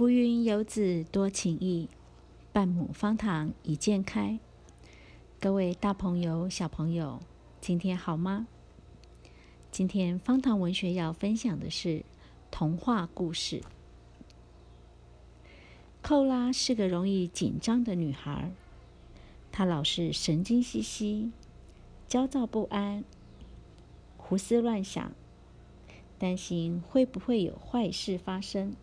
浮云游子多情意，半亩方塘一鉴开。各位大朋友、小朋友，今天好吗？今天方塘文学要分享的是童话故事。寇拉是个容易紧张的女孩，她老是神经兮兮、焦躁不安、胡思乱想，担心会不会有坏事发生。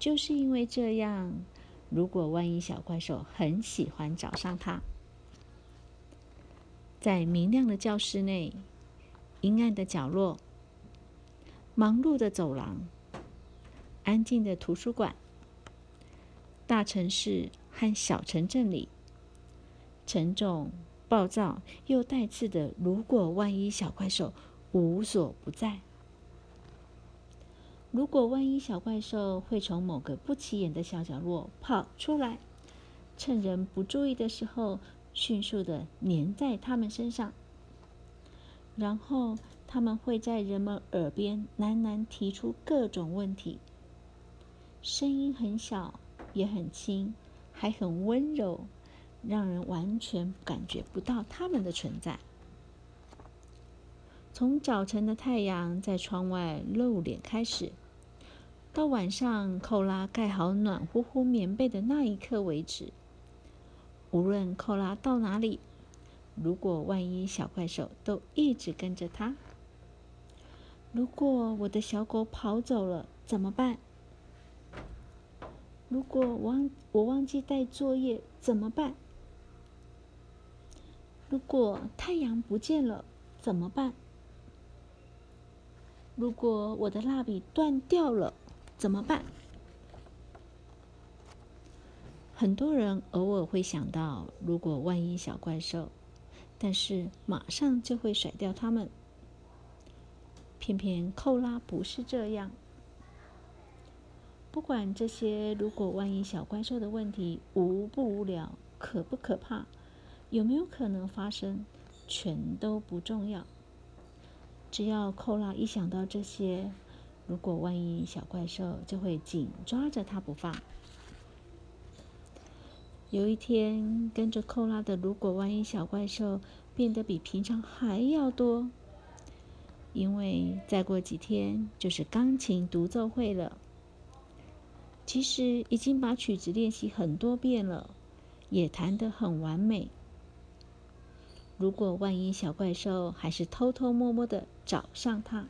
就是因为这样，如果万一小怪兽很喜欢找上他，在明亮的教室内、阴暗的角落、忙碌的走廊、安静的图书馆、大城市和小城镇里，沉重、暴躁又带刺的，如果万一小怪兽无所不在。如果万一小怪兽会从某个不起眼的小角落跑出来，趁人不注意的时候，迅速的粘在他们身上，然后他们会在人们耳边喃喃提出各种问题，声音很小，也很轻，还很温柔，让人完全感觉不到他们的存在。从早晨的太阳在窗外露脸开始，到晚上寇拉盖好暖乎乎棉被的那一刻为止，无论寇拉到哪里，如果万一小怪兽都一直跟着他，如果我的小狗跑走了怎么办？如果我忘我忘记带作业怎么办？如果太阳不见了怎么办？如果我的蜡笔断掉了，怎么办？很多人偶尔会想到，如果万一小怪兽，但是马上就会甩掉他们。偏偏寇拉不是这样。不管这些如果万一小怪兽的问题无不无聊、可不可怕、有没有可能发生，全都不重要。只要寇拉一想到这些，如果万一小怪兽就会紧抓着他不放。有一天，跟着寇拉的如果万一小怪兽变得比平常还要多，因为再过几天就是钢琴独奏会了。其实已经把曲子练习很多遍了，也弹得很完美。如果万一小怪兽还是偷偷摸摸的找上他，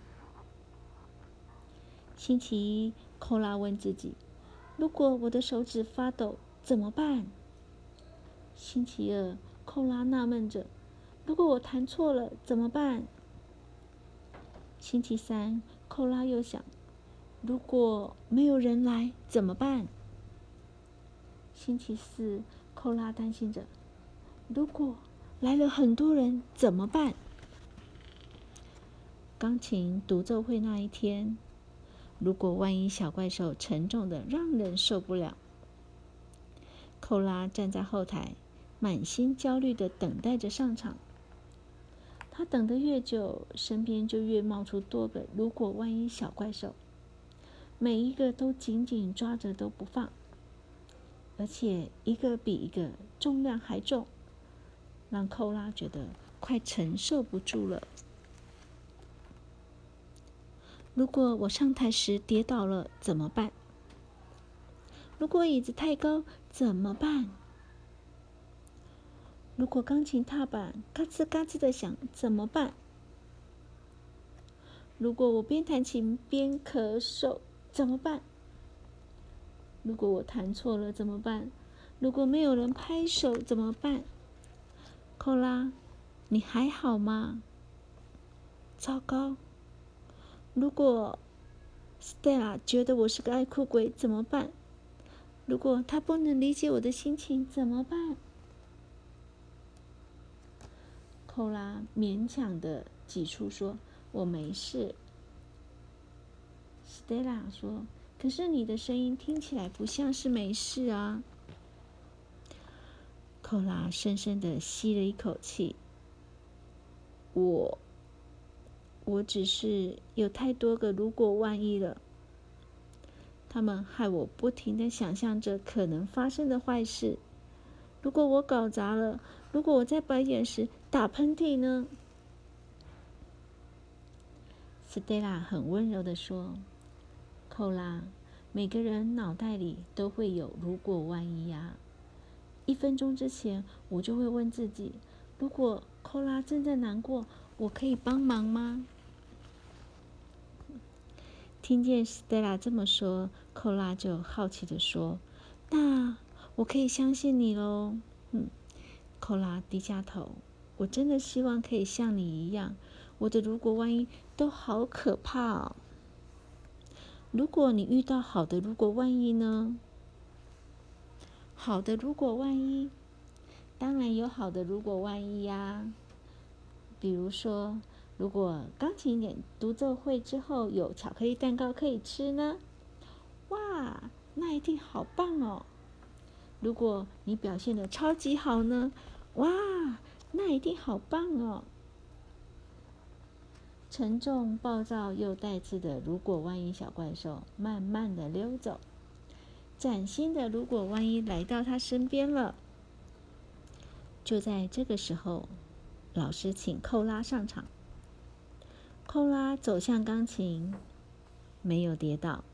星期一，寇拉问自己：“如果我的手指发抖怎么办？”星期二，寇拉纳闷着：“如果我弹错了怎么办？”星期三，寇拉又想：“如果没有人来怎么办？”星期四，寇拉担心着：“如果……”来了很多人怎么办？钢琴独奏会那一天，如果万一小怪兽沉重的让人受不了，寇拉站在后台，满心焦虑的等待着上场。他等得越久，身边就越冒出多个如果万一小怪兽，每一个都紧紧抓着都不放，而且一个比一个重量还重。让寇拉觉得快承受不住了。如果我上台时跌倒了怎么办？如果椅子太高怎么办？如果钢琴踏板嘎吱嘎吱的响怎么办？如果我边弹琴边咳嗽怎么办？如果我弹错了怎么办？如果没有人拍手怎么办？寇拉，你还好吗？糟糕！如果 Stella 觉得我是个爱哭鬼怎么办？如果他不能理解我的心情怎么办？寇拉勉强的挤出说：“我没事。”Stella 说：“可是你的声音听起来不像是没事啊。”寇拉深深的吸了一口气。我，我只是有太多个如果万一了。他们害我不停的想象着可能发生的坏事。如果我搞砸了，如果我在白眼时打喷嚏呢？斯黛拉很温柔的说：“寇拉，每个人脑袋里都会有‘如果万一’呀。一分钟之前，我就会问自己：如果寇拉正在难过，我可以帮忙吗？”听见斯黛拉这么说，寇拉就好奇的说：“那我可以相信你喽？”嗯，寇拉低下头：“我真的希望可以像你一样。”我的如果万一都好可怕哦！如果你遇到好的如果万一呢？好的如果万一，当然有好的如果万一呀。比如说，如果钢琴演独奏会之后有巧克力蛋糕可以吃呢？哇，那一定好棒哦！如果你表现的超级好呢？哇，那一定好棒哦！沉重、暴躁又带刺的“如果万一”小怪兽慢慢的溜走，崭新的“如果万一”来到他身边了。就在这个时候，老师请寇拉上场。寇拉走向钢琴，没有跌倒，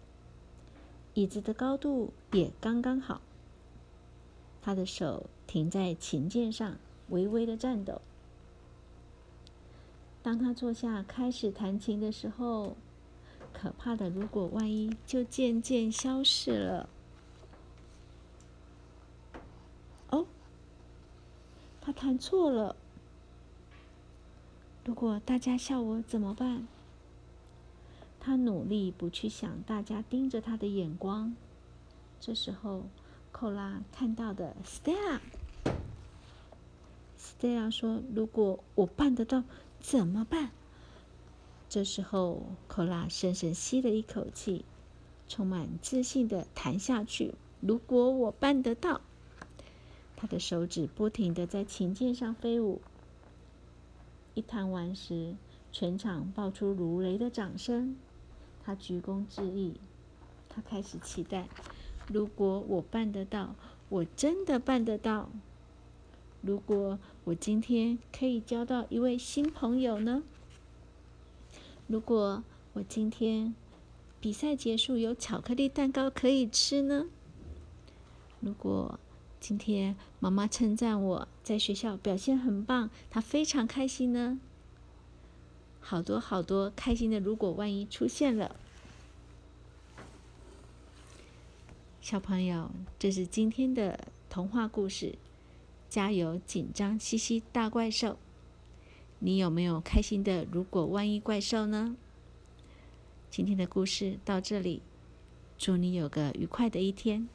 椅子的高度也刚刚好。他的手停在琴键上，微微的颤抖。当他坐下开始弹琴的时候，可怕的“如果万一”就渐渐消失了。哦，他弹错了。如果大家笑我怎么办？他努力不去想大家盯着他的眼光。这时候，寇拉看到的 Stella，Stella 说：“如果我办得到。”怎么办？这时候，寇拉深深吸了一口气，充满自信的弹下去。如果我办得到，他的手指不停的在琴键上飞舞。一弹完时，全场爆出如雷的掌声。他鞠躬致意，他开始期待：如果我办得到，我真的办得到。如果我今天可以交到一位新朋友呢？如果我今天比赛结束有巧克力蛋糕可以吃呢？如果今天妈妈称赞我在学校表现很棒，她非常开心呢？好多好多开心的如果万一出现了，小朋友，这是今天的童话故事。加油！紧张兮兮大怪兽，你有没有开心的？如果万一怪兽呢？今天的故事到这里，祝你有个愉快的一天。